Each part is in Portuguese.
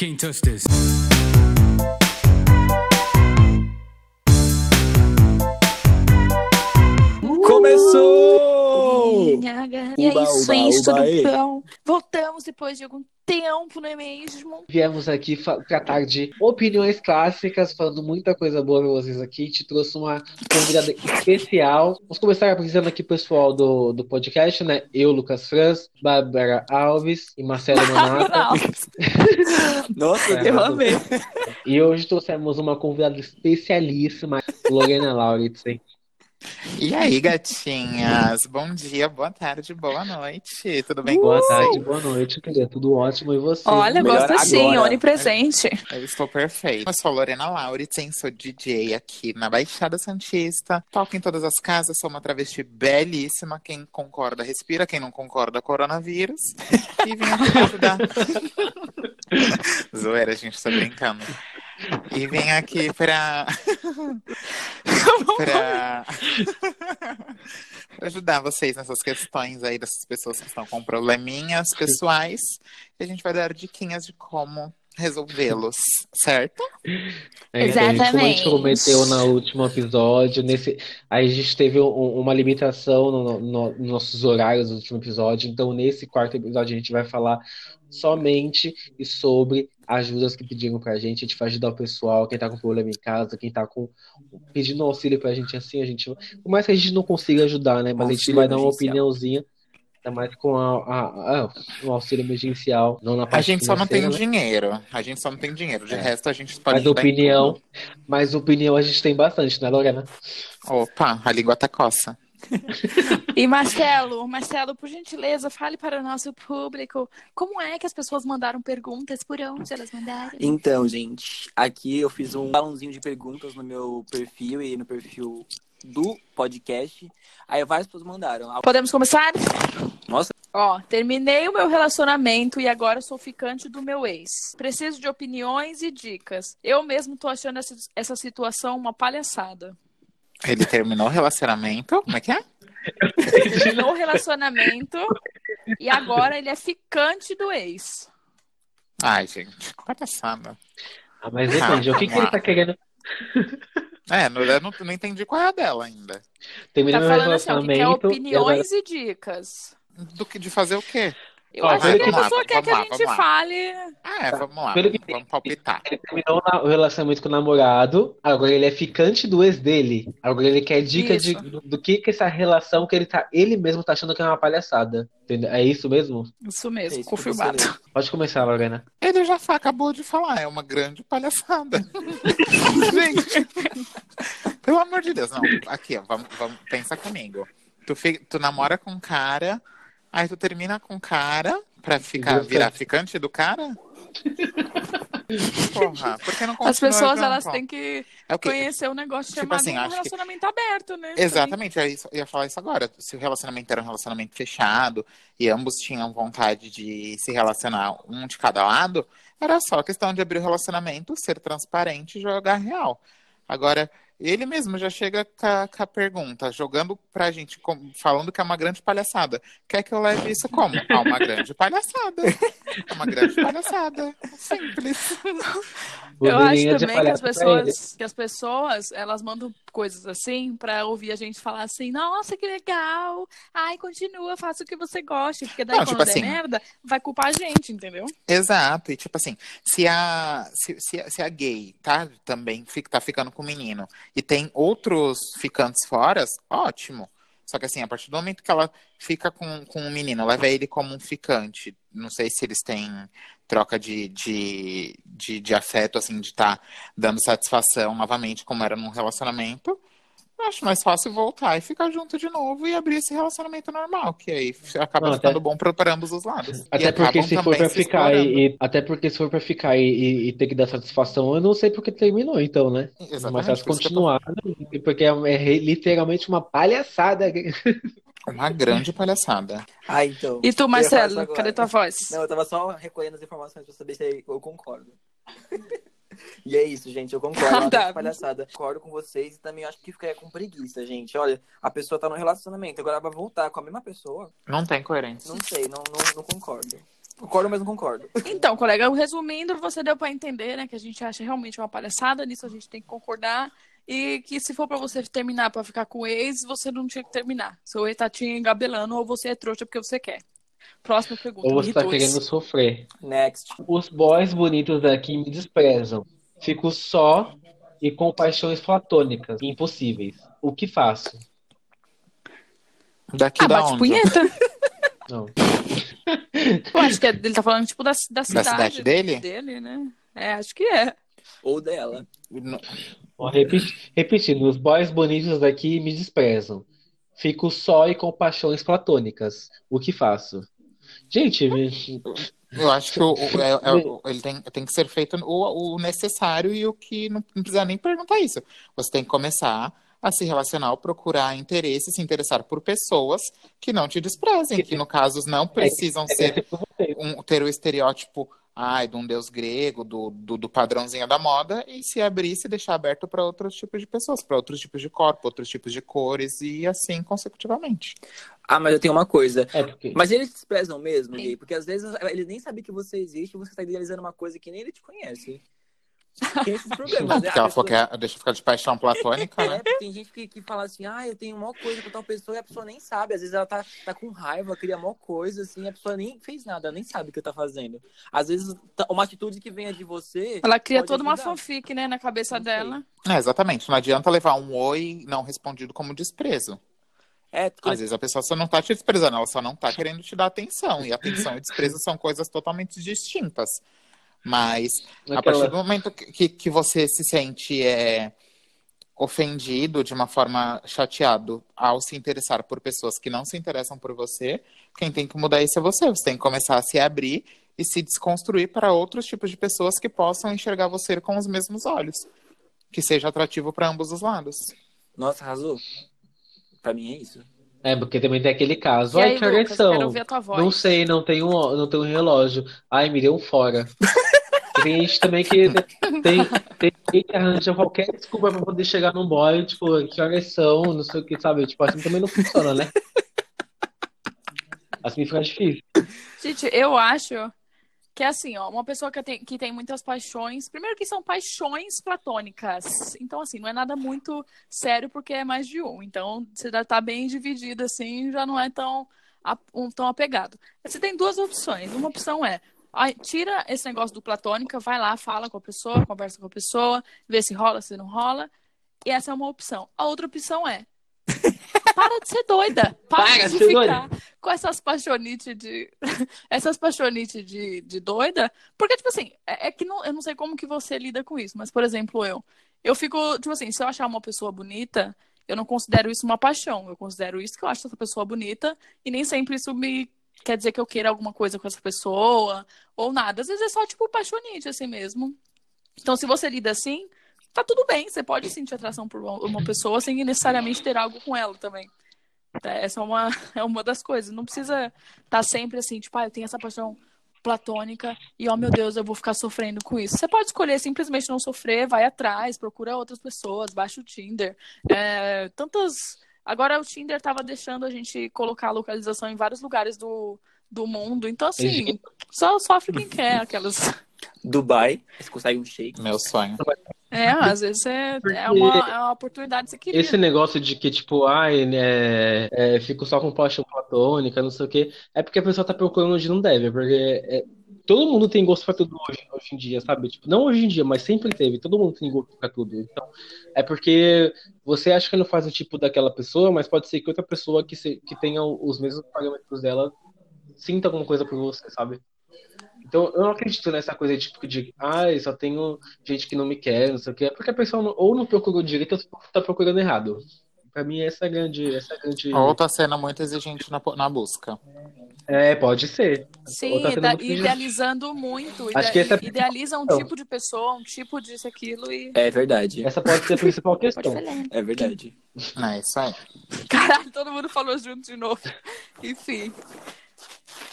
Can't touch this. E é isso, tudo ei. bom? Voltamos depois de algum tempo, não é mesmo? Viemos aqui tratar de opiniões clássicas, falando muita coisa boa pra vocês aqui. Te trouxe uma convidada especial. Vamos começar apresentando aqui o pessoal do, do podcast, né? Eu, Lucas Franz, Bárbara Alves e Marcelo Monato. Nossa, É, eu amei. E hoje trouxemos uma convidada especialíssima, Lorena Lauritsen. E aí, gatinhas? Bom dia, boa tarde, boa noite. Tudo bem com Boa vocês? tarde, boa noite, querida. Tudo ótimo. E você? Olha, Melhor gosto agora. onipresente. Eu estou perfeita. Eu sou Lorena Lauritsen, sou DJ aqui na Baixada Santista. Toco em todas as casas, sou uma travesti belíssima. Quem concorda, respira. Quem não concorda, coronavírus. E vim aqui pra ajudar. Zoeira, gente, tô brincando. E vim aqui pra. Pra... pra ajudar vocês nessas questões aí dessas pessoas que estão com probleminhas pessoais. E a gente vai dar diquinhas de como resolvê-los, certo? É, então, gente, como a gente Exatamente. prometeu no último episódio, nesse, aí a gente teve um- uma limitação no, no- nos nossos horários no último episódio, então nesse quarto episódio a gente vai falar somente e sobre ajudas que pediram pra gente, a gente vai ajudar o pessoal, quem tá com problema em casa, quem tá com pedindo auxílio pra gente assim, a gente, por mais que a gente não consiga ajudar, né, mas a gente Auxílio vai dar uma opiniãozinha, ainda mais com a, a, a- o auxílio emergencial, não na A parte gente só não tem né? dinheiro. A gente só não tem dinheiro. De É. resto, a gente pode Mas opinião, mas opinião a gente tem bastante, né, Lorena? Opa, a língua tá coça. E Marcelo, Marcelo, por gentileza, fale para o nosso público como é que as pessoas mandaram perguntas, por onde elas mandaram. Então, gente, aqui eu fiz um balãozinho de perguntas no meu perfil e no perfil do podcast. Aí várias pessoas mandaram. Podemos começar? Nossa. Ó, terminei o meu relacionamento e agora sou ficante do meu ex. Preciso de opiniões e dicas. Eu mesmo tô achando essa, essa situação uma palhaçada. Ele terminou o relacionamento. Como é que é? Terminou o relacionamento e agora ele é ficante do ex. Ai, gente, palhaçada. Ah, mas depende, o que, que ele tá querendo? É, não- eu não, não entendi qual é a dela ainda. Terminar Tá falando assim, ó, que quer relacionamento. e agora- opiniões e dicas. Do que, de fazer o quê? Eu Ó, acho vamos que a lá, pessoa quer que a gente lá. fale. Ah, é, vamos lá. Pelo que- Vamos palpitar. Ele terminou o relacionamento com o namorado, agora ele é ficante do ex dele. Agora ele quer dica de, Isso. do, do que que essa relação que ele tá, ele mesmo tá achando que é uma palhaçada. Entendeu? É isso mesmo? Isso É mesmo, isso que confirmado. Pode começar, Lorena. Ele já acabou de falar, é uma grande palhaçada. Gente, pelo amor de Deus, não. Aqui, ó, vamos, vamos, pensa comigo. Tu, fi- tu namora com um cara, aí tu termina com o cara pra ficar, virar ficante do cara? Porra, por que não As pessoas, elas têm que É o conhecer um negócio Tipo chamado assim, um acho que- relacionamento aberto, né? Exatamente, ia- eu ia falar isso agora. Se o relacionamento era um relacionamento fechado e ambos tinham vontade de se relacionar um de cada lado, era só questão de abrir o relacionamento, ser transparente e jogar real. Agora, ele mesmo já chega com a, com a pergunta, jogando pra gente, como- falando que é uma grande palhaçada. Quer que eu leve isso como? Ah, uma grande palhaçada. É uma grande palhaçada. Simples. Eu Bandeirinha acho também que as pessoas, que as pessoas, elas mandam coisas assim pra ouvir a gente falar assim, nossa, que legal, ai, continua, faça o que você gosta, porque daí Não, quando tipo der assim- merda, vai culpar a gente, entendeu? Exato, e tipo assim, se a, se, se, a- se a gay tá também fica, tá ficando com o menino e tem outros ficantes fora, ótimo. Só que assim, a partir do momento que ela fica com, com o menino, leva ele como um ficante, não sei se eles têm troca de, de, de, de afeto, assim, de estar dando satisfação novamente, como era num relacionamento. Eu acho mais fácil voltar e ficar junto de novo e abrir esse relacionamento normal, que aí acaba Não, ficando até- bom para para ambos os lados. Até porque se for se ficar e, até porque se for pra ficar e, e- ter que dar satisfação, eu não sei porque terminou, então, né? Exatamente, Mas que eu tô- continuar, porque é, é literalmente uma palhaçada. Uma grande palhaçada. Ah, então. E tu, Marcelo, cadê tua voz? Não, eu tava só recolhendo as informações pra saber se eu concordo. E é isso, gente. Eu concordo. Uma Tá. grande palhaçada. Concordo com vocês e também acho que ficaria com preguiça, gente. Olha, a pessoa tá no relacionamento, agora vai voltar com a mesma pessoa. Não tem coerência. Não sei, não, não, não concordo. Concordo, mas não concordo. Então, colega, resumindo, você deu pra entender, né, que a gente acha realmente uma palhaçada, nisso a gente tem que concordar. E que se for pra você terminar pra ficar com o ex, você não tinha que terminar. Seu ex tá te engabelando ou você é trouxa porque você quer. Próxima pergunta. Ou você tá querendo sofrer. Next. Os boys bonitos daqui me desprezam. Fico só e com paixões platônicas impossíveis. O que faço? Daqui Ah, da bate onde? punheta? Não. Eu acho que é- ele tá falando, tipo, da, da cidade. cidade dele? Dele, né? É, acho que é. Ou dela. No- Repeti- repetindo, os boys bonitos daqui me desprezam. Fico só e com paixões platônicas. O que faço? Gente, Eu acho que o- o- é- é ele tem, tem que ser feito o, o necessário e o que não, não precisa nem perguntar isso. Você tem que começar a se relacionar, procurar interesse, se interessar por pessoas que não te desprezem, que no caso não precisam ser é você. um, ter o estereótipo ai, de um deus grego, do, do, do padrãozinho da moda, e se abrir, se deixar aberto para outros tipos de pessoas, para outros tipos de corpo, outros tipos de cores, e assim consecutivamente. Ah, mas eu tenho uma coisa. É porque Mas eles desprezam mesmo, Sim. gay? Porque às vezes ele nem sabia que você existe e você tá idealizando uma coisa que nem ele te conhece. Tem esses problemas, Não, né? porque A ela falou que é, deixa eu ficar de paixão platônica, É, né? porque tem gente que, que fala assim, ah, eu tenho maior coisa com tal pessoa e a pessoa nem sabe. Às vezes ela tá, tá com raiva, cria maior coisa, assim, a pessoa nem fez nada, ela nem sabe o que tá fazendo. Às vezes, tá- uma atitude que venha de você. Ela cria toda uma ajudar. fanfic, né, na cabeça dela. É, exatamente. Não adianta levar um oi não respondido como desprezo. É, Às vezes a pessoa só não tá te desprezando, ela só não tá querendo te dar atenção. E atenção e desprezo são coisas totalmente distintas. Mas a Aquela- partir do momento que, que, você se sente é, ofendido de uma forma chateado ao se interessar por pessoas que não se interessam por você, quem tem que mudar isso é você. Você tem que começar a se abrir e se desconstruir para outros tipos de pessoas que possam enxergar você com os mesmos olhos. Que seja atrativo para ambos os lados. Nossa, arrasou. Pra mim é isso. É, porque também tem aquele caso. E Ai, aí, que Lucas, eu agressão. quero ouvir a tua voz. Não sei, não tenho, um- não tenho um relógio. Ai, me deu um fora. Tem gente também que tem, tem gente que arranja qualquer desculpa pra poder chegar num boy, tipo, que agressão, não sei o que, sabe? Tipo, assim também não funciona, né? Assim fica difícil. Gente, eu acho que é assim, ó, uma pessoa que tem, que tem muitas paixões. Primeiro que são paixões platônicas. Então, assim, não é nada muito sério porque é mais de um. Então, você já tá bem dividido, assim, já não é tão, a- um, tão apegado. Você tem duas opções. Uma opção é. Tira esse negócio do platônica, vai lá, fala com a pessoa, conversa com a pessoa, vê se rola, se não rola. E essa é uma opção. A outra opção é. Para de ser doida. Para, Para de ficar com essas paixonites de. essas paixonites de, de doida. Porque, tipo assim, é, é que não, eu não sei como que você lida com isso, mas, por exemplo, eu. Eu fico, tipo assim, se eu achar uma pessoa bonita, eu não considero isso uma paixão. Eu considero isso que eu acho essa pessoa bonita, e nem sempre isso me quer dizer que eu queira alguma coisa com essa pessoa, ou nada. Às vezes é só, tipo, paixonite, assim mesmo. Então, se você lida assim, tá tudo bem. Você pode sentir atração por uma pessoa sem necessariamente ter algo com ela também. Tá, Essa é uma, é uma das coisas. Não precisa estar sempre assim, tipo, ah, eu tenho essa paixão platônica e, oh meu Deus, eu vou ficar sofrendo com isso. Você pode escolher simplesmente não sofrer, vai atrás, procura outras pessoas, baixa o Tinder. É, tantas. Agora o Tinder tava deixando a gente colocar a localização em vários lugares do, do mundo. Então, assim, só sofre quem quer aquelas. Dubai, você consegue um shake. Meu sonho. É, às vezes é, é, uma, é uma oportunidade que você queria. Esse negócio de que, tipo, ai, né, é, fico só com paixão platônica, não sei o quê, é porque a pessoa tá procurando onde não deve, porque é, todo mundo tem gosto pra tudo hoje, hoje em dia, sabe? Tipo, não hoje em dia, mas sempre teve, todo mundo tem gosto pra tudo. Então, é porque você acha que não faz o tipo daquela pessoa, mas pode ser que outra pessoa que, se, que tenha os mesmos parâmetros dela sinta alguma coisa por você, sabe? Então, eu não acredito nessa coisa tipo, de ai, só tenho gente que não me quer, não sei o quê. É porque a pessoa não- ou não procurou direito ou tá procurando errado. Pra mim, essa é a grande. Essa é, a grande... Ou tá sendo muito exigente na, na busca. é pode ser. Sim, tá ida- muito exigente. idealizando muito. Acho ide- que essa é idealiza um tipo de pessoa, um tipo disso, aquilo e. É verdade. Essa pode ser a principal questão. É verdade. É isso aí. Caralho, todo mundo falou junto de novo. Enfim.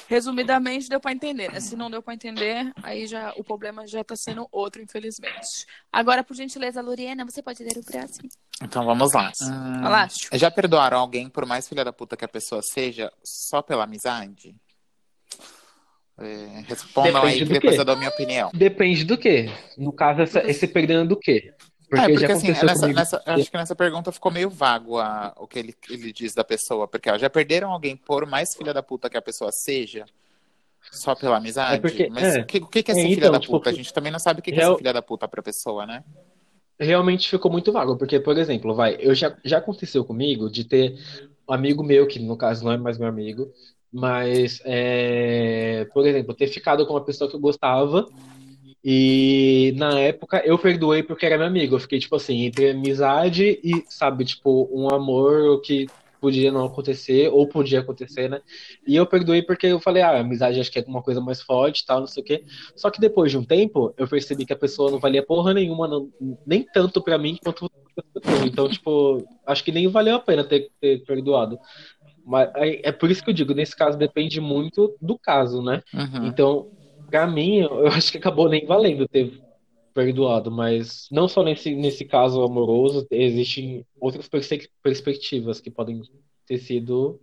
Resumidamente, deu pra entender, né? Se não deu pra entender, aí já o problema já tá sendo outro, infelizmente. Agora, por gentileza, Loriena, você pode ler o próximo. Então vamos lá. Hum, Alástico. já perdoaram alguém, por mais filha da puta que a pessoa seja, só pela amizade? É, respondam Depende aí do que depois quê? eu dou minha opinião. Depende do quê? No caso, essa, esse perdendo do quê? Porque, é, porque assim, nessa, nessa- acho que nessa pergunta ficou meio vago a- o que ele, ele diz da pessoa. Porque ó, já perderam alguém por mais filha da puta que a pessoa seja? Só pela amizade? É porque- Mas é. o que, o que que é É, ser filha então, da tipo, puta? A gente também não sabe o que, que é real- ser filha da puta pra pessoa, né? realmente ficou muito vago, porque, por exemplo, vai, eu já, já aconteceu comigo de ter um amigo meu, que no caso não é mais meu amigo, mas, é, por exemplo, ter ficado com uma pessoa que eu gostava e na época eu perdoei porque era meu amigo. Eu fiquei, tipo assim, entre amizade e, sabe, tipo, um amor que podia não acontecer, ou podia acontecer, né? E eu perdoei porque eu falei, ah, amizade acho que é uma coisa mais forte e tal, não sei o quê. Só que depois de um tempo, eu percebi que a pessoa não valia porra nenhuma, não- nem tanto pra mim quanto. Então, tipo, acho que nem valeu a pena ter, ter perdoado. Mas aí, é por isso que eu digo, nesse caso depende muito do caso, né? Uhum. Então, pra mim, eu acho que acabou nem valendo ter perdoado, mas não só nesse, nesse caso amoroso, existem outras perspectivas que podem ter sido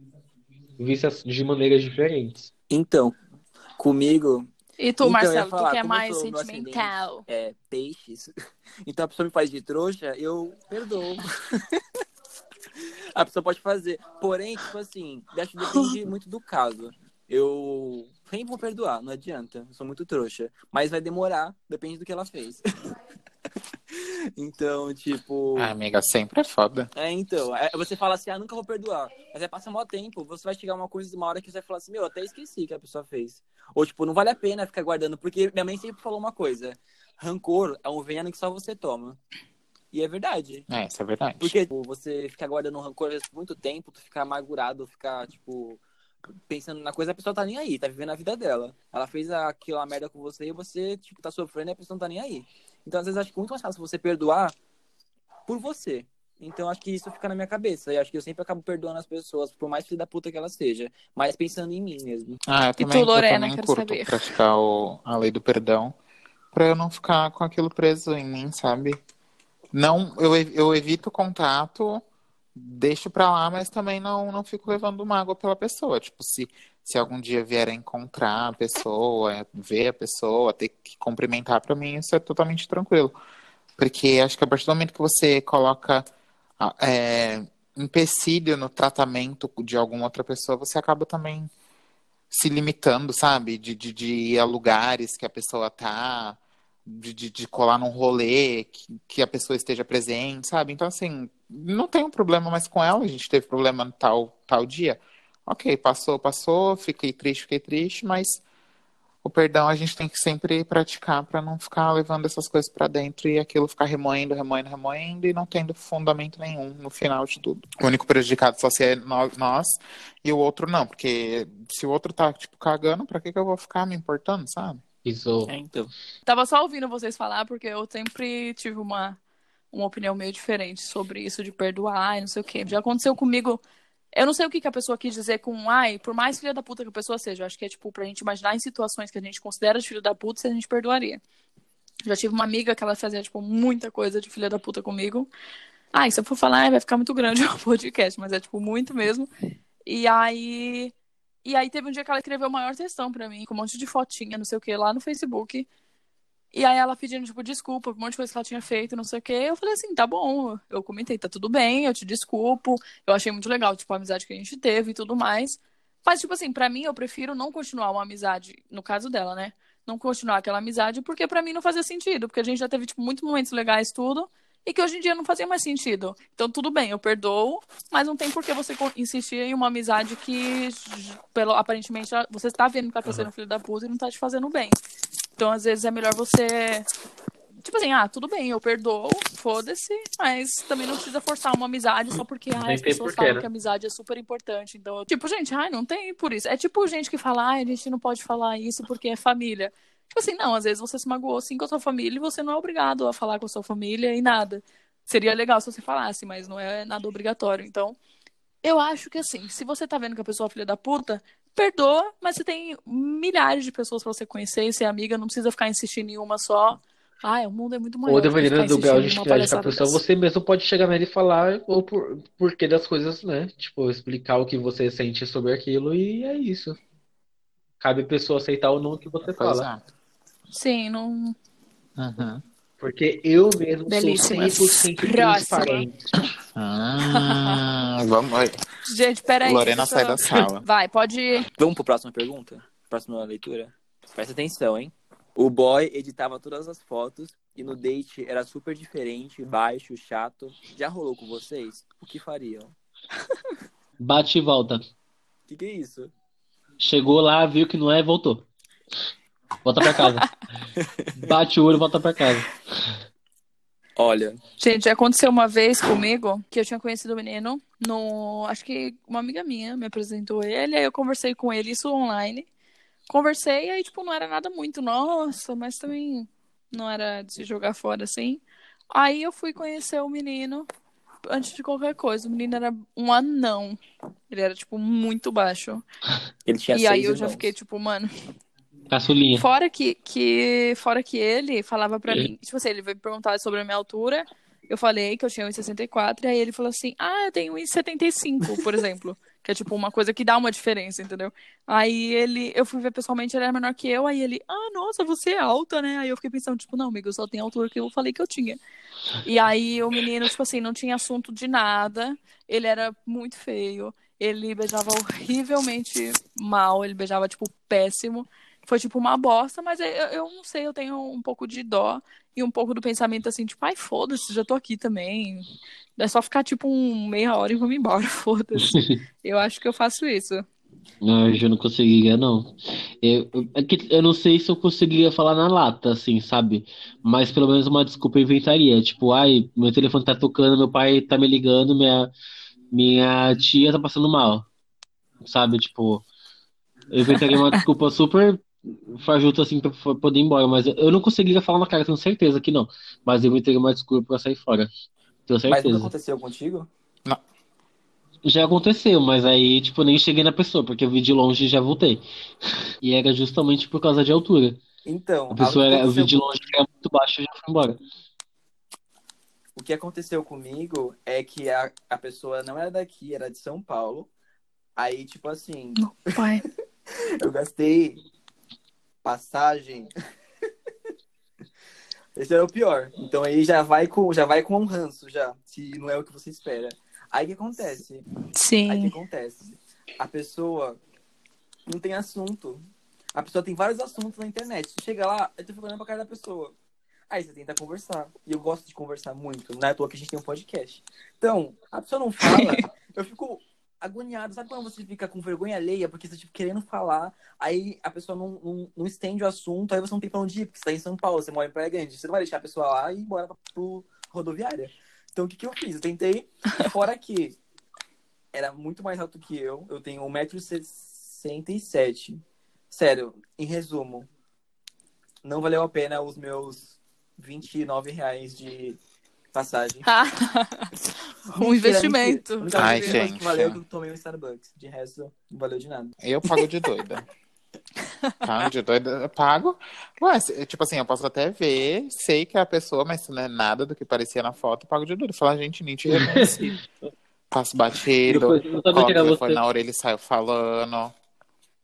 vistas de maneiras diferentes. Então, comigo, E tu, Então, Marcelo, falar, tu que é mais sentimental. é peixes, então a pessoa me faz de trouxa, eu perdoo. a pessoa pode fazer. Porém, tipo assim, acho que depende muito do caso. Eu sempre vou perdoar, não adianta. Eu sou muito trouxa. Mas vai demorar, depende do que ela fez. então, tipo. Ah, amiga, sempre é foda. É, então. é, você fala assim, ah, nunca vou perdoar. Mas aí passa maior tempo, você vai chegar uma coisa, uma hora que você vai falar assim, meu, até esqueci que a pessoa fez. Ou, tipo, não vale a pena ficar guardando, porque minha mãe sempre falou uma coisa: rancor é um veneno que só você toma. E é verdade. É, isso é verdade. Porque tipo, você ficar guardando rancor por muito tempo, tu ficar amargurado, ficar, tipo, pensando na coisa, a pessoa tá nem aí, tá vivendo a vida dela. Ela fez aquilo, a merda com você e você, tipo, tá sofrendo e a pessoa não tá nem aí. Então, às vezes, acho que é muito mais fácil você perdoar por você. Então, acho que isso fica na minha cabeça. E acho que eu sempre acabo perdoando as pessoas, por mais filho da puta que ela seja. Mas pensando em mim mesmo. Ah, eu E também, tu, Lorena, eu também quero curto saber. praticar o- a lei do perdão pra eu não ficar com aquilo preso em mim, sabe? Não, eu, eu evito contato, deixo pra lá, mas também não, não fico levando mágoa pela pessoa. Tipo, se, se algum dia vier a encontrar a pessoa, ver a pessoa, ter que cumprimentar pra mim, isso é totalmente tranquilo. Porque acho que a partir do momento que você coloca ah, é, empecilho no tratamento de alguma outra pessoa, você acaba também se limitando, sabe? De, de, de ir a lugares que a pessoa tá, de, de, de colar num rolê que, que a pessoa esteja presente, sabe? Então, assim, não tem um problema mais com ela, a gente teve problema no tal, tal dia. Ok, passou, passou, fiquei triste, fiquei triste, mas o perdão a gente tem que sempre praticar para não ficar levando essas coisas para dentro e aquilo ficar remoendo, remoendo, remoendo e não tendo fundamento nenhum no final de tudo. O único prejudicado só se é nó- nós e o outro não, porque se o outro tá, tipo, cagando, pra que que eu vou ficar me importando, sabe? Isso. É, então. Tava só ouvindo vocês falar, porque eu sempre tive uma, uma opinião meio diferente sobre isso de perdoar e não sei o quê. Já aconteceu comigo. Eu não sei o que, que a pessoa quis dizer com, ai, por mais filha da puta que a pessoa seja. Eu acho que é tipo pra gente imaginar em situações que a gente considera de filho da puta se a gente perdoaria. Já tive uma amiga que ela fazia, tipo, muita coisa de filha da puta comigo. Ai, se eu for falar, ai, vai ficar muito grande o podcast, mas é, tipo, muito mesmo. E aí. E aí teve um dia que ela escreveu o maior textão pra mim, com um monte de fotinha, não sei o que, lá no Facebook. E aí ela pedindo, tipo, desculpa por um monte de coisa que ela tinha feito, não sei o quê. Eu falei assim, tá bom. Eu comentei, tá tudo bem, eu te desculpo. Eu achei muito legal, tipo, a amizade que a gente teve e tudo mais. Mas, tipo assim, pra mim, eu prefiro não continuar uma amizade, no caso dela, né? Não continuar aquela amizade, porque pra mim não fazia sentido. Porque a gente já teve, tipo, muitos momentos legais, tudo. E que hoje em dia não fazia mais sentido. Então, tudo bem, eu perdoo, mas não tem por que você insistir em uma amizade que, pelo, aparentemente, você tá vendo que ela tá sendo filho da puta e não tá te fazendo bem. Então, às vezes, é melhor você. Tipo assim, ah, tudo bem, eu perdoo, foda-se, mas também não precisa forçar uma amizade só porque ah, as pessoas porquê, falam né? que a amizade é super importante. Então, eu- tipo, gente, ai, não tem por isso. É tipo gente que fala, ai, a gente não pode falar isso porque é família. Tipo assim, não, às vezes você se magoou sim com a sua família e você não é obrigado a falar com a sua família e nada. Seria legal se você falasse, mas não é nada obrigatório. Então, eu acho que assim, se você tá vendo que a pessoa é filha da puta, perdoa, mas você tem milhares de pessoas pra você conhecer e ser amiga, não precisa ficar insistindo em uma só. Ai, o mundo é muito maior. Ou dependendo do grau de intimidade com a palhaçada pessoa, dessa. você mesmo pode chegar nele e falar o por, porquê das coisas, né? Tipo, explicar o que você sente sobre aquilo e é isso. cabe a pessoa aceitar ou não o que você Pois fala. é. Sim, não. Uhum. Porque eu mesmo Belíssimas. sou 100% Próxima. transparente. Ah, vamos. oi. Gente, peraí. Lorena sai da sala. Vai, pode ir. Vamos pro próxima pergunta? Próxima leitura? Presta atenção, hein? O boy editava todas as fotos e no date era super diferente, baixo, chato. Já rolou com vocês? O que fariam? Bate e volta. O que, que é isso? Chegou lá, viu que não é, voltou. Volta pra casa. Bate o olho, volta pra casa. Olha, Gente, aconteceu uma vez comigo que eu tinha conhecido o menino no. Acho que uma amiga minha me apresentou ele, aí eu conversei com ele, isso online. Conversei, aí, tipo, não era nada muito, nossa, mas também não era de se jogar fora assim. Aí eu fui conhecer o menino antes de qualquer coisa. O menino era um anão. Ele era, tipo, muito baixo. ele tinha e aí eu já irmãos. fiquei, tipo, mano. Caçulinha. Fora que, que, fora que ele falava pra mim, tipo assim, ele veio perguntar sobre a minha altura, eu falei que eu tinha 1,64, e aí ele falou assim, ah, eu tenho 1,75, por exemplo. Que é tipo uma coisa que dá uma diferença, entendeu? Aí ele, eu fui ver pessoalmente, ele era menor que eu, aí ele, ah, nossa, você é alta, né? Aí eu fiquei pensando, tipo, não, amigo, eu só tenho a altura que eu falei que eu tinha. E aí o menino, tipo assim, não tinha assunto de nada, ele era muito feio, ele beijava horrivelmente mal, ele beijava, tipo, péssimo. Foi tipo uma bosta, mas eu, eu não sei, eu tenho um pouco de dó e um pouco do pensamento assim, tipo, ai, foda-se, já tô aqui também. É só ficar tipo um meia hora e vamos embora, foda-se. Eu acho que eu faço isso. Não, eu já não conseguiria, não. Eu, eu- é que eu não sei se eu conseguiria falar na lata, assim, sabe? Mas pelo menos uma desculpa eu inventaria. Tipo, ai, meu telefone tá tocando, meu pai tá me ligando, minha, minha tia tá passando mal. Sabe? Tipo, eu inventaria uma desculpa super fajuta, assim, pra poder ir embora. Mas eu eu não conseguiria falar na cara, tenho certeza que não. Mas eu inventaria uma desculpa pra sair fora. Tenho Mas nunca certeza. aconteceu contigo? Já aconteceu, mas aí, tipo, nem cheguei na pessoa, porque eu vi de longe e já voltei. E era justamente por causa de altura. Então, A pessoa era, eu vi de longe que era muito baixo e já fui embora. O que aconteceu comigo é que a, a pessoa não era daqui, era de São Paulo. Aí, tipo assim, Pai. eu gastei passagem. Esse era o pior. Então aí já vai com já vai com um ranço já, se não é o que você espera. Aí o que acontece? Aí o que Sim. acontece? A pessoa não tem assunto. A pessoa tem vários assuntos na internet. Você chega lá, eu tô olhando pra cara da pessoa. Aí você tenta conversar. E eu gosto de conversar muito. Não é à toa que a gente tem um podcast. Então, a pessoa não fala, eu fico agoniado. Sabe quando você fica com vergonha alheia porque você tipo, querendo falar, aí a pessoa não, não, não estende o assunto, aí você não tem pra onde ir, porque você tá em São Paulo, você mora em Praia Grande. Você não vai deixar a pessoa lá e ir embora pro rodoviária. Então, o que, que eu fiz? Eu tentei, fora que era muito mais alto que eu, eu tenho 1,67m. Sério, em resumo, não valeu a pena os meus 29 reais de passagem. um investimento. A única Ai, gente. que valeu que eu tomei um Starbucks. De resto, não valeu de nada. Eu pago de doida. Pago de doida, eu pago. Ué, tipo assim, eu posso até ver, sei que é a pessoa, mas se não é nada do que parecia na foto, eu pago de doida. Falar, gente, nem te reconheci. Passo batido, coloco você. na orelha e saio falando.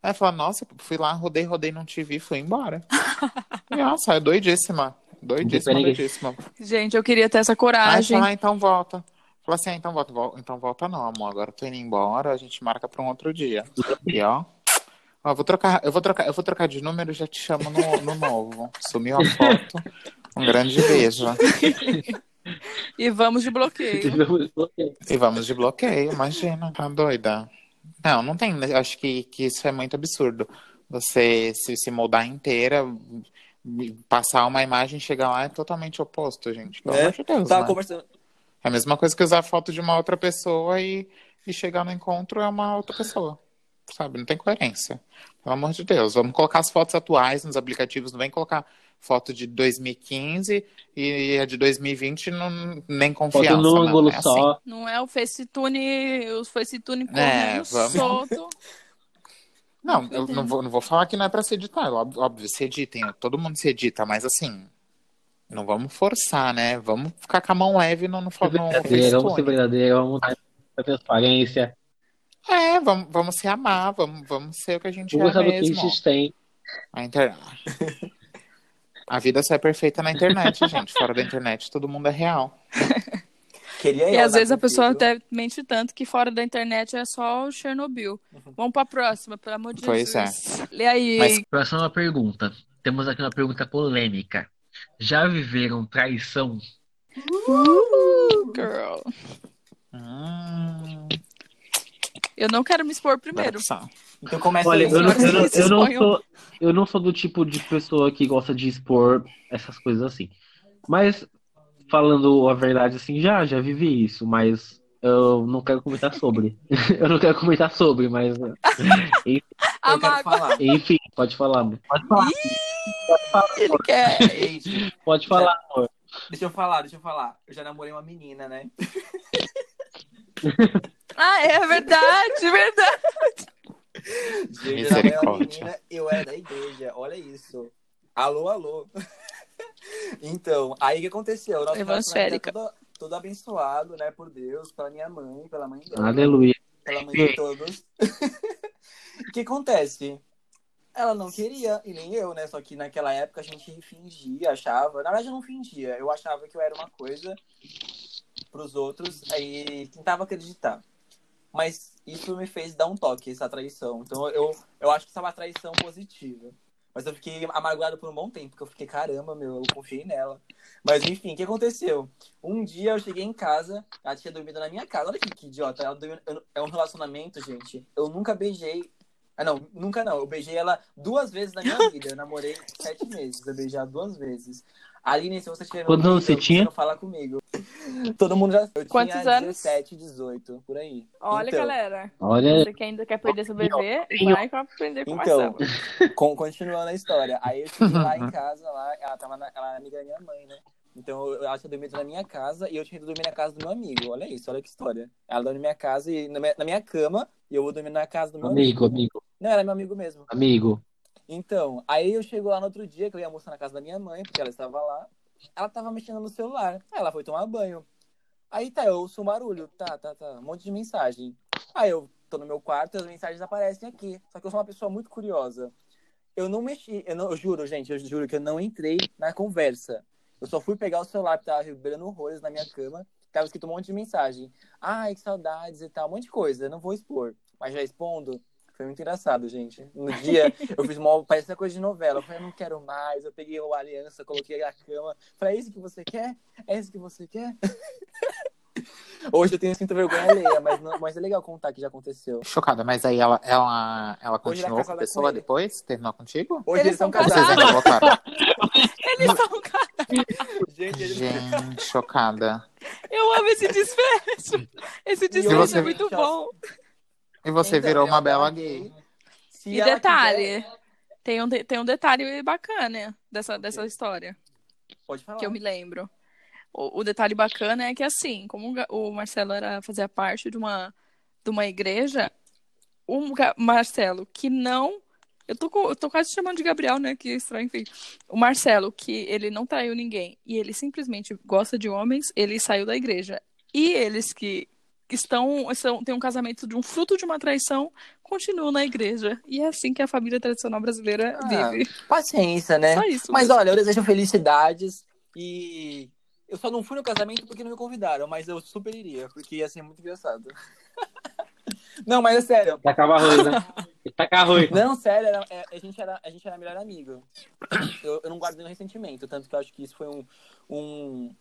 Aí fala, nossa, fui lá, rodei, rodei, não te vi, fui embora. Nossa, é doidíssima. Doidíssima, doidíssima. Gente, eu queria ter essa Aí coragem. fala, ah, então volta. Fala assim, ah, então volta, vol- então volta não, amor. Agora eu tô indo embora, a gente marca pra um outro dia. E ó. Ó, vou trocar, eu vou trocar, eu vou trocar de número e já te chamo no, no novo. Sumiu a foto. Um grande beijo. E vamos de bloqueio. E vamos de bloqueio, imagina. Tá doida? Não, não tem. Acho que, que isso é muito absurdo. Você se, se moldar inteira, passar uma imagem e chegar lá é totalmente oposto, gente. Pelo Né? amor de Deus. Tava né? conversando. É a mesma coisa que usar foto de uma outra pessoa e, e chegar no encontro é uma outra pessoa. Sabe? Não tem coerência. Pelo amor de Deus. Vamos colocar as fotos atuais nos aplicativos. Não vem colocar foto de 2015 e a de 2020 não, nem confiança. Foto no não. ângulo É assim. só. Não é o Facetune, o Facetune É, correndo vamos- solto. Não, eu não vou, não vou falar que não é pra se editar. Óbvio, óbvio, se editem. Todo mundo se edita, mas assim. Não vamos forçar, né? Vamos ficar com a mão leve no, no, vamos ser verdadeiro, vamos ter transparência. É, vamos, vamos se amar, vamos, vamos ser o que a gente Vamos é gostar do que a mesmo. gente tem. A internet. A vida só é perfeita na internet, gente. Fora da internet, todo mundo é real. Queria E às vezes a pessoa até mente tanto que fora da internet é só o Chernobyl. Vamos pra próxima, pelo amor de Pois é. Jesus. Lê aí. Mas- Próxima pergunta. Temos aqui uma pergunta polêmica. Já viveram traição? Uh, girl. Hum, Eu não quero me expor primeiro. Então começa Olha, eu não, eu, não, eu, não sou, eu não sou do tipo de pessoa que gosta de expor essas coisas assim. Mas, falando a verdade, assim, já, já vivi isso, mas eu não quero comentar sobre. eu não quero comentar sobre, mas. Eu A quero mágoa, falar. Enfim, pode falar, amor. Pode falar, ele quer. Gente, pode falar, amor. deixa eu falar, deixa eu falar. Eu já namorei uma menina, né? Ah, é verdade, verdade. Gente, eu namorei uma Misericórdia. menina, eu era da igreja, olha isso. Alô, alô. Então, aí o que aconteceu? Nosso Evangélica. é todo, todo abençoado, né, por Deus, pela minha mãe, pela mãe dela. Aleluia. pela mãe de todos. O que acontece? Ela não queria, e nem eu, né? Só que naquela época a gente fingia, achava. Na verdade, eu não fingia. Eu achava que eu era uma coisa pros outros, aí tentava acreditar. Mas isso me fez dar um toque, essa traição. Então eu, eu acho que isso é uma traição positiva. Mas eu fiquei amargurado por um bom tempo, porque eu fiquei, caramba, meu, eu confiei nela. Mas enfim, o que aconteceu? Um dia eu cheguei em casa, ela tinha dormido na minha casa. Olha que, que idiota. Ela dormiu, eu- é um relacionamento, gente. Eu nunca beijei. Ah, não, nunca não. Eu beijei ela duas vezes na minha vida. Eu namorei sete meses. Eu beijei ela duas vezes. Aline, se você Quantos anos ouvindo, você tinha? não fala comigo. Todo mundo já. Eu Quantos tinha anos? 17, 18, por aí. Olha, Então, galera. Olha, Você que ainda quer perder seu bebê, vai aprender com Então, com- continuando a história. Aí eu cheguei lá em casa, lá, ela tava na, ela era amiga da minha mãe, né? Então eu- ela tinha dormido na minha casa e eu tinha ido dormir na casa do meu amigo. Olha isso, olha que história. Ela dorme na minha casa e na minha, na minha cama e eu vou dormir na casa do meu amigo. amigo, amigo, Não, era meu amigo mesmo. amigo. Então, aí eu chego lá no outro dia, que eu ia almoçar na casa da minha mãe, porque ela estava lá. Ela tava mexendo no celular. Aí ela foi tomar banho. Aí tá, eu ouço um barulho. Tá, tá, tá. Um monte de mensagem. Aí eu tô no meu quarto e as mensagens aparecem aqui. Só que eu sou uma pessoa muito curiosa. Eu não mexi, eu, não, eu juro, gente, eu juro que eu não entrei na conversa. Eu só fui pegar o celular que tava vibrando horrores na minha cama. Tava escrito um monte de mensagem. Ai, que saudades e tal, um monte de coisa. Eu não vou expor. Mas já expondo, foi muito engraçado, gente. No dia, eu fiz uma. Parecia coisa de novela. Eu falei, eu não quero mais. Eu peguei a aliança, coloquei na cama. Falei, é isso que você quer? É isso que você quer? Hoje eu tenho sinto vergonha alheia, mas, não- mas é legal contar que já aconteceu. Chocada, mas aí ela, ela, ela continuou com a pessoa com depois? Terminou contigo? Hoje Eles eles, são são Vocês casados. ainda? Eles são Gente, eles... Gente, chocada. Eu amo esse desfecho. Esse desfecho você- é muito bom. E você Então, virou uma bela gay. Se E detalhe, quiser- tem um, de- tem um detalhe bacana dessa, dessa história, Pode falar. que eu me lembro. O, o detalhe bacana é que, assim, como o Marcelo era, fazia parte de uma, de uma igreja, o Marcelo, que não. Eu tô, com- eu tô quase chamando de Gabriel, né? Que estranho, enfim. O Marcelo, que ele não traiu ninguém e ele simplesmente gosta de homens, ele saiu da igreja. E eles que que estão, são, têm um casamento de um fruto de uma traição, continuam na igreja. E é assim que a família tradicional brasileira Ah, vive. Paciência, né? Só isso. Mas mesmo. olha, eu desejo felicidades e eu só não fui no casamento porque não me convidaram, mas eu super iria, porque ia ser muito engraçado. não, mas é sério. Tacava arroz, né? Tacava arroz. Não, sério, era- é, a, gente era, a gente era melhor amigo. Eu, eu não guardo nenhum ressentimento, tanto que eu acho que isso foi um. um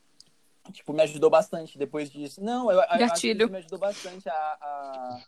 tipo, me ajudou bastante depois disso. Não, eu, eu acho que Gatilho. me ajudou bastante a, a,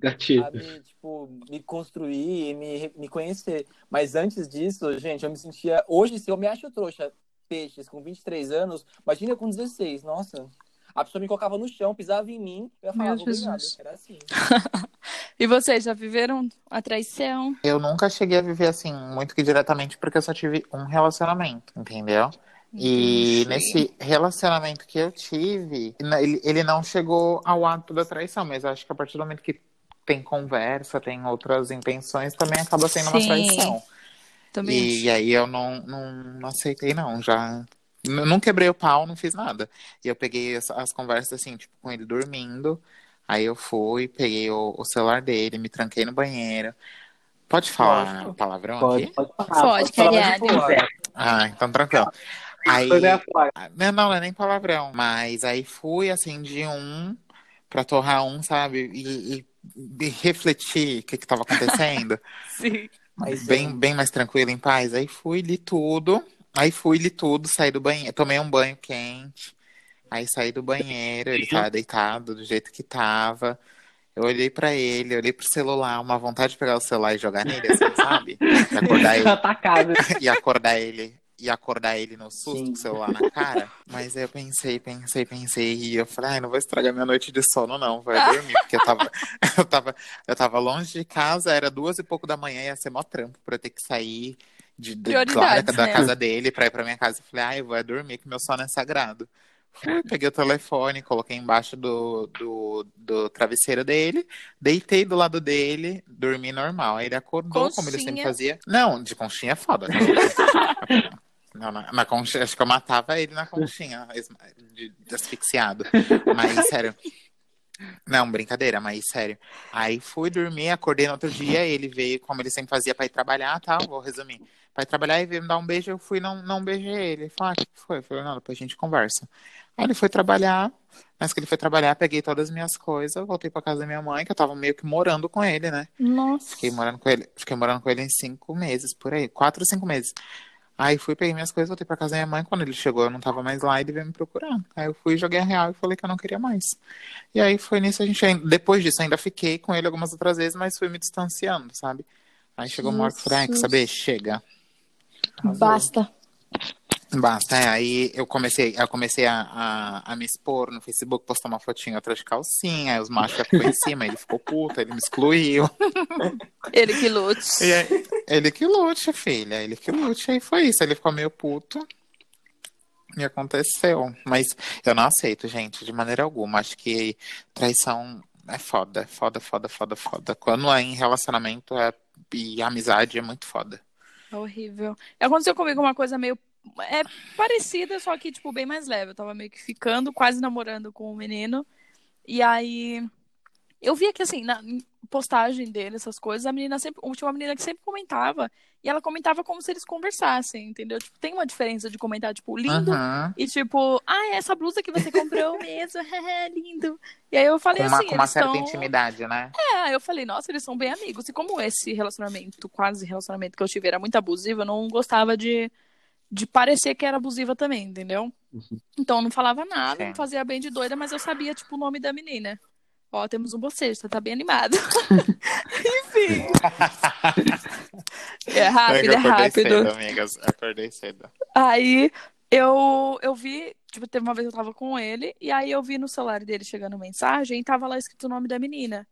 Gatilho. a me, tipo, me construir e me, me conhecer. Mas antes disso, gente, eu me sentia. Hoje, se eu me acho trouxa, peixes, com 23 anos, imagina com 16. Nossa. A pessoa me colocava no chão, pisava em mim, eu ia falar, Meu obrigado. Era assim. E vocês já viveram a traição? Eu nunca cheguei a viver assim, muito que diretamente, porque eu só tive um relacionamento, entendeu? E nesse relacionamento que eu tive, ele, ele não chegou ao ato da traição, mas eu acho que a partir do momento que tem conversa, tem outras intenções, também acaba sendo uma Sim, traição. Também. E aí eu não, não, não aceitei, não. Já não quebrei o pau, não fiz nada. E eu peguei as, as conversas assim, tipo, com ele dormindo. Aí eu fui, peguei o, o celular dele, me tranquei no banheiro. Pode falar Pode. palavrão Pode, aqui? pode falar. Pode, falar mais Cariane. de boa. Ah, então tranquilo. Aí, Coisa a falar. não, não, não é nem palavrão, mas aí fui, acendi um pra torrar um, sabe? E, e- e refletir o que que tava acontecendo. Sim. Mas bem, bem mais tranquilo, em paz. Aí fui, li tudo. Aí fui, li tudo, saí do banheiro, tomei um banho quente. Aí saí do banheiro, ele tava deitado do jeito que tava. Eu olhei pra ele, olhei pro celular, uma vontade de pegar o celular e jogar nele, assim, sabe? E acordar ele, Atacado. e acordar ele, e acordar ele no susto Sim. com o celular na cara. Mas aí eu pensei, pensei, pensei, e eu falei, ai, não vou estragar minha noite de sono, não, vai dormir, porque eu tava, eu tava, eu tava longe de casa, era duas e pouco da manhã, ia ser mó trampo pra eu ter que sair de, de lá da, né? casa dele pra ir pra minha casa. Eu falei, ai, eu vou dormir, que meu sono é sagrado. Fui, peguei o telefone, coloquei embaixo do, do, do travesseiro dele, deitei do lado dele, dormi normal. Aí ele acordou, como ele sempre Conchinha. fazia. Não, de conchinha é foda. né? Não, na, na conchinha, acho que eu matava ele na conchinha, de, de asfixiado. Mas, sério. Não, brincadeira, mas sério. Aí fui dormir, acordei no outro dia, ele veio, como ele sempre fazia, pra ir trabalhar, tá? Vou resumir. Pra ir trabalhar e veio me dar um beijo, eu fui, não, não beijei ele. Ele falou, ah, o que foi? Eu falei, não, depois a gente conversa. Aí ele foi trabalhar, mas que ele foi trabalhar, peguei todas as minhas coisas, voltei pra casa da minha mãe, que eu tava meio que morando com ele, né? Nossa. Fiquei morando com ele, fiquei morando com ele em cinco meses, por aí, quatro, cinco meses. Aí fui, peguei minhas coisas, voltei pra casa da minha mãe. Quando ele chegou, eu não tava mais lá, ele veio me procurar. Aí eu fui, joguei a real e falei que eu não queria mais. E aí foi nisso a gente, depois disso, ainda fiquei com ele algumas outras vezes, mas fui me distanciando, sabe? Aí chegou uma hora que eu falei, ai, quer Jesus. saber? Chega. Basta. Basta, é, aí eu comecei, eu comecei a, a, a me expor no Facebook, postar uma fotinha outra de calcinha, aí os machos já ficou em cima, ele ficou puto, ele me excluiu. Ele que lute. Aí, ele que lute, filha, ele que lute, aí foi isso, ele ficou meio puto. E aconteceu. Mas eu não aceito, gente, de maneira alguma. Acho que traição é foda, é foda, foda, foda, foda. Quando é em relacionamento é, e amizade é muito foda. É horrível. Aconteceu comigo uma coisa meio. É parecida, só que, tipo, bem mais leve. Eu tava meio que ficando, quase namorando com o menino. E aí. Eu via que, assim, na postagem dele, essas coisas, a menina sempre. Tinha uma menina que sempre comentava. E ela comentava como se eles conversassem, entendeu? Tipo, tem uma diferença de comentar, tipo, lindo. E tipo, ah, é essa blusa que você comprou mesmo, lindo. E aí eu falei Com uma, assim, com uma certa tão... intimidade, né? É, eu falei, nossa, eles são bem amigos. E como esse relacionamento, quase relacionamento que eu tive era muito abusivo, eu não gostava de, de parecer que era abusiva também, entendeu? Então eu não falava nada, Sim. não fazia bem de doida, mas eu sabia, tipo, o nome da menina. Ó, temos um bocejo, você tá bem animado. Enfim. É rápido, é rápido. cedo, amigas. Acordei cedo. Aí eu, eu vi, tipo, teve uma vez que eu tava com ele, e aí eu vi no celular dele chegando mensagem e tava lá escrito o nome da menina.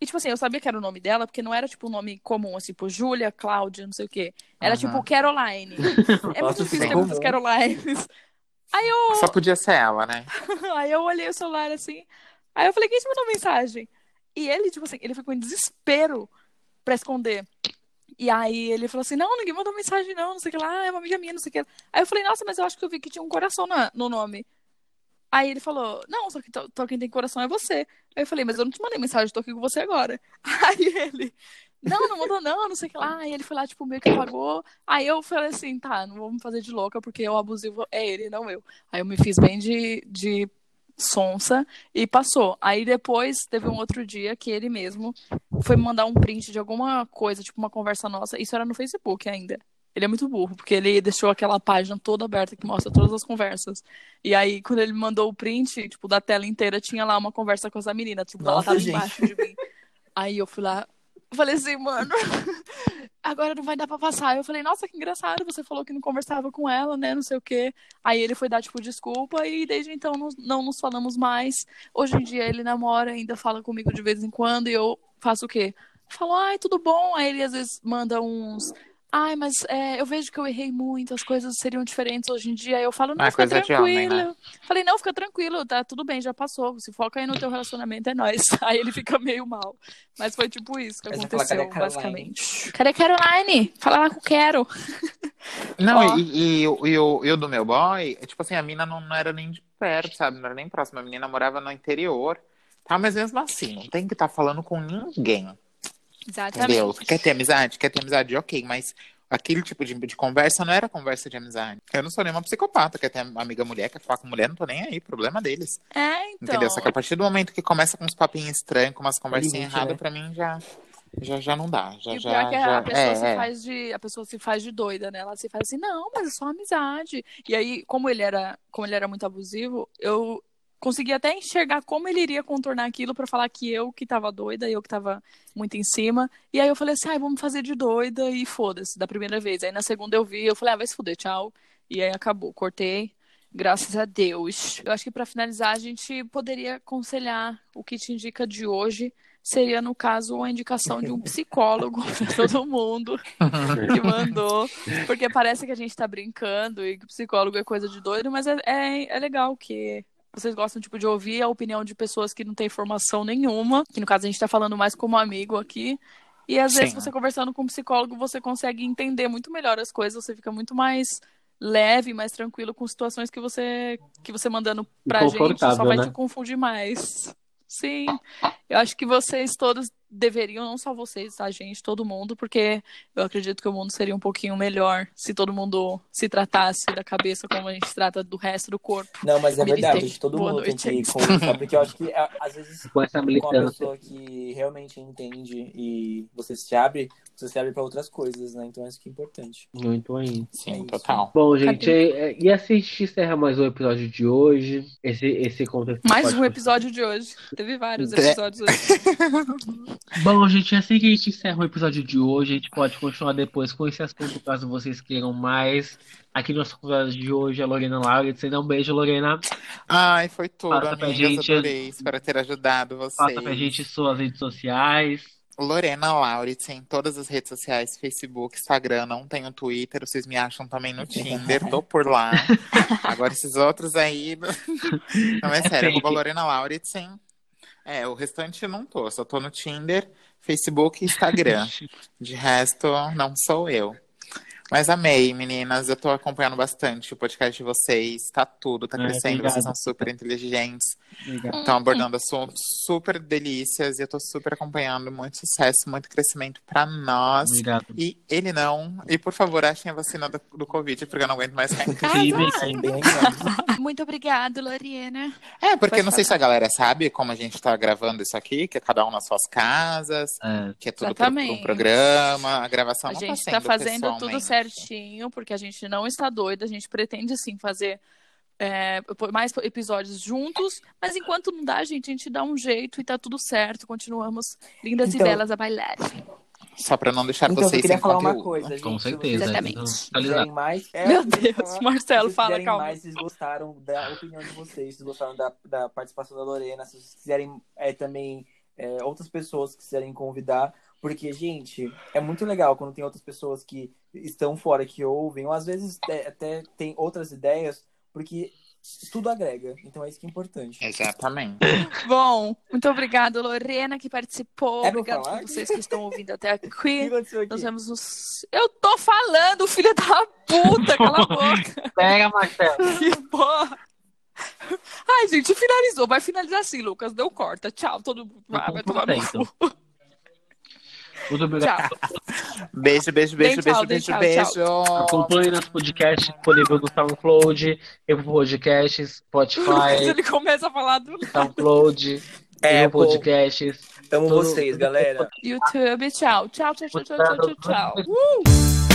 E, tipo assim, eu sabia que era o nome dela, porque não era, tipo, um nome comum, assim, tipo, Júlia, Cláudia, não sei o quê. Era, Uhum. tipo, Caroline. É muito difícil ter muitas Carolines. Aí eu, Só podia ser ela, né? aí eu olhei o celular, assim, aí eu falei, quem te mandou mensagem? E ele, tipo assim, ele ficou em desespero pra esconder. E aí ele falou assim, não, ninguém mandou mensagem não, não sei o que lá, é uma amiga minha, não sei o que. Aí eu falei, nossa, mas eu acho que eu vi que tinha um coração na- no nome. Aí ele falou, não, só que to- quem tem coração é você. Aí eu falei, mas eu não te mandei mensagem, tô aqui com você agora. Aí ele, não, não mandou não, não sei o que lá. Aí ele foi lá, tipo, meio que apagou. Aí eu falei assim, tá, não vou me fazer de louca, porque o abusivo é ele, não eu. Aí eu me fiz bem de, de sonsa e passou. Aí depois teve um outro dia que ele mesmo foi mandar um print de alguma coisa, tipo uma conversa nossa. Isso era no Facebook ainda. Ele é muito burro, porque ele deixou aquela página toda aberta que mostra todas as conversas. E aí, quando ele mandou o print, tipo, da tela inteira, tinha lá uma conversa com essa menina. Tipo, ela Nossa, tava gente. embaixo de mim. Aí eu fui lá, falei assim, mano, agora não vai dar pra passar. Eu falei, nossa, que engraçado, você falou que não conversava com ela, né, não sei o quê. Aí ele foi dar, tipo, desculpa e desde então não, não nos falamos mais. Hoje em dia ele namora, ainda fala comigo de vez em quando e eu faço o quê? Falo, ai, tudo bom? Aí ele às vezes manda uns... Ai, mas é, eu vejo que eu errei muito, as coisas seriam diferentes hoje em dia. Eu falo, não, Ah, fica tranquilo. homem, né? Falei, não, fica tranquilo, tá tudo bem, já passou. Se foca aí no teu relacionamento, é nóis. Aí ele fica meio mal. Mas foi tipo isso que fala, aconteceu, "Cadê a Caroline?" basicamente. Cadê a Caroline? Fala lá com o Quero. Não, e, e, o- e o, e o do meu boy, tipo assim, a mina não, não era nem de perto, sabe? Não era nem próxima. A menina morava no interior. Tá, mas mesmo assim, não tem que estar falando com ninguém. Exatamente. Entendeu? Quer ter amizade? Quer ter amizade, ok, mas aquele tipo de, de conversa não era conversa de amizade. Eu não sou nenhuma psicopata, quer ter amiga mulher, quer falar com mulher, não tô nem aí, problema deles. É, então. Entendeu? Só que a partir do momento que começa com uns papinhos estranhos, com umas conversinhas Limite, erradas, né? pra mim já, já, já não dá. Já, E o já, pior é que já... a pessoa, é, se é. Faz de, a pessoa se faz de doida, né? Ela se faz assim, não, mas é só amizade. E aí, como ele era, como ele era muito abusivo, eu consegui até enxergar como ele iria contornar aquilo pra falar que eu que tava doida, eu que tava muito em cima. E aí eu falei assim, ai, vamos fazer de doida e foda-se, da primeira vez. Aí na segunda eu vi, eu falei, ah, vai se fuder, tchau. E aí acabou, cortei. Graças a Deus. Eu acho que pra finalizar a gente poderia aconselhar o que te indica de hoje seria no caso a indicação de um psicólogo pra todo mundo que mandou, porque parece que a gente tá brincando e que psicólogo é coisa de doido, mas é, é, é legal que vocês gostam tipo de ouvir a opinião de pessoas que não têm formação nenhuma, que no caso a gente tá falando mais como amigo aqui. E às vezes Sim. você conversando com um psicólogo, você consegue entender muito melhor as coisas, você fica muito mais leve, mais tranquilo com situações que você que você mandando pra gente só vai né? te confundir mais. Sim. Eu acho que vocês todos deveriam, não só vocês, a gente, todo mundo, porque eu acredito que o mundo seria um pouquinho melhor se todo mundo se tratasse da cabeça como a gente trata do resto do corpo. Não, mas é Militei. verdade, todo Boa mundo tem noite. que conversar, porque eu acho que a- às vezes Com essa com uma pessoa que realmente entende e você se abre, você se abre pra outras coisas, né? Então acho que é importante. Muito aí. Sim, É isso. total. Bom, gente, é- é- e assim a gente encerra mais um episódio de hoje. Esse, esse contexto Mais um episódio de hoje. Teve vários É. episódios hoje. Bom, gente, é assim que a gente encerra o episódio de hoje. A gente pode continuar depois com esse assunto, caso vocês queiram mais. Aqui no nosso convidado de hoje é a Lorena Lauritsen. Dá um beijo, Lorena. Ai, foi tudo, Passa pra amigas. gente. Adorei. Espero ter ajudado vocês. Passa pra gente suas redes sociais. Lorena Lauritz em todas as redes sociais, Facebook, Instagram, não tenho Twitter, vocês me acham também no Tinder, tô por lá. Agora esses outros aí. Não é É sério, arroba Lorena Lauritsen. É, o restante não tô, só tô no Tinder, Facebook e Instagram. De resto, não sou eu. Mas amei, meninas. Eu tô acompanhando bastante o podcast de vocês. Tá tudo, tá crescendo. obrigado. Vocês são super inteligentes. Obrigado. Estão abordando assuntos super delícias. E eu tô super acompanhando. Muito sucesso, muito crescimento pra nós. Obrigado. E ele não. E por favor, achem a vacina do, do Covid, porque eu não aguento mais ficar em casa. Muito obrigada, Loriena. É, porque Pode não sei se falar. a galera sabe como a gente tá gravando isso aqui, que é cada um nas suas casas, É, que é tudo pro, pro programa. A gravação A não gente tá tá sendo fazendo tudo pessoalmente. Certinho, porque a gente não está doida, a gente pretende sim fazer é, mais episódios juntos, mas enquanto não dá, gente, a gente dá um jeito e tá tudo certo. Continuamos lindas Então- e belas a bailar. Só pra não deixar Então, eu vocês queria sem falar conteúdo. uma coisa, gente. com certeza. Exatamente. Então, mais. É, Meu eu Deus, falar- Marcelo, fala, calma. mais, vocês gostaram da opinião de vocês, vocês gostaram da, da participação da Lorena, se vocês quiserem é, também é, outras pessoas que quiserem convidar, porque, gente, é muito legal quando tem outras pessoas que estão fora, que ouvem, ou às vezes é, até tem outras ideias, porque tudo agrega, então é isso que é importante. Exatamente. Bom, muito obrigada, Lorena, que participou. É falar? por vocês que estão ouvindo até aqui. aqui? Nós vemos nos. Eu tô falando, filha da puta! Cala a boca! Pega, Marcelo. Que porra! Ai, gente, finalizou. Vai finalizar assim, Lucas. Deu corta. Tchau, todo mundo. Vai, vai tomar no Então. cu. Muito obrigado. Tchau. Beijo, beijo, beijo, beijo, beijo, tchau, beijo. Acompanhe nosso podcast disponível no SoundCloud, Apple Podcasts, Spotify, ele começa a falar do SoundCloud, É, Apple. Podcasts. Amo Tudo- vocês, galera. YouTube. Tchau, tchau, tchau, tchau, tchau, tchau, tchau. Uh!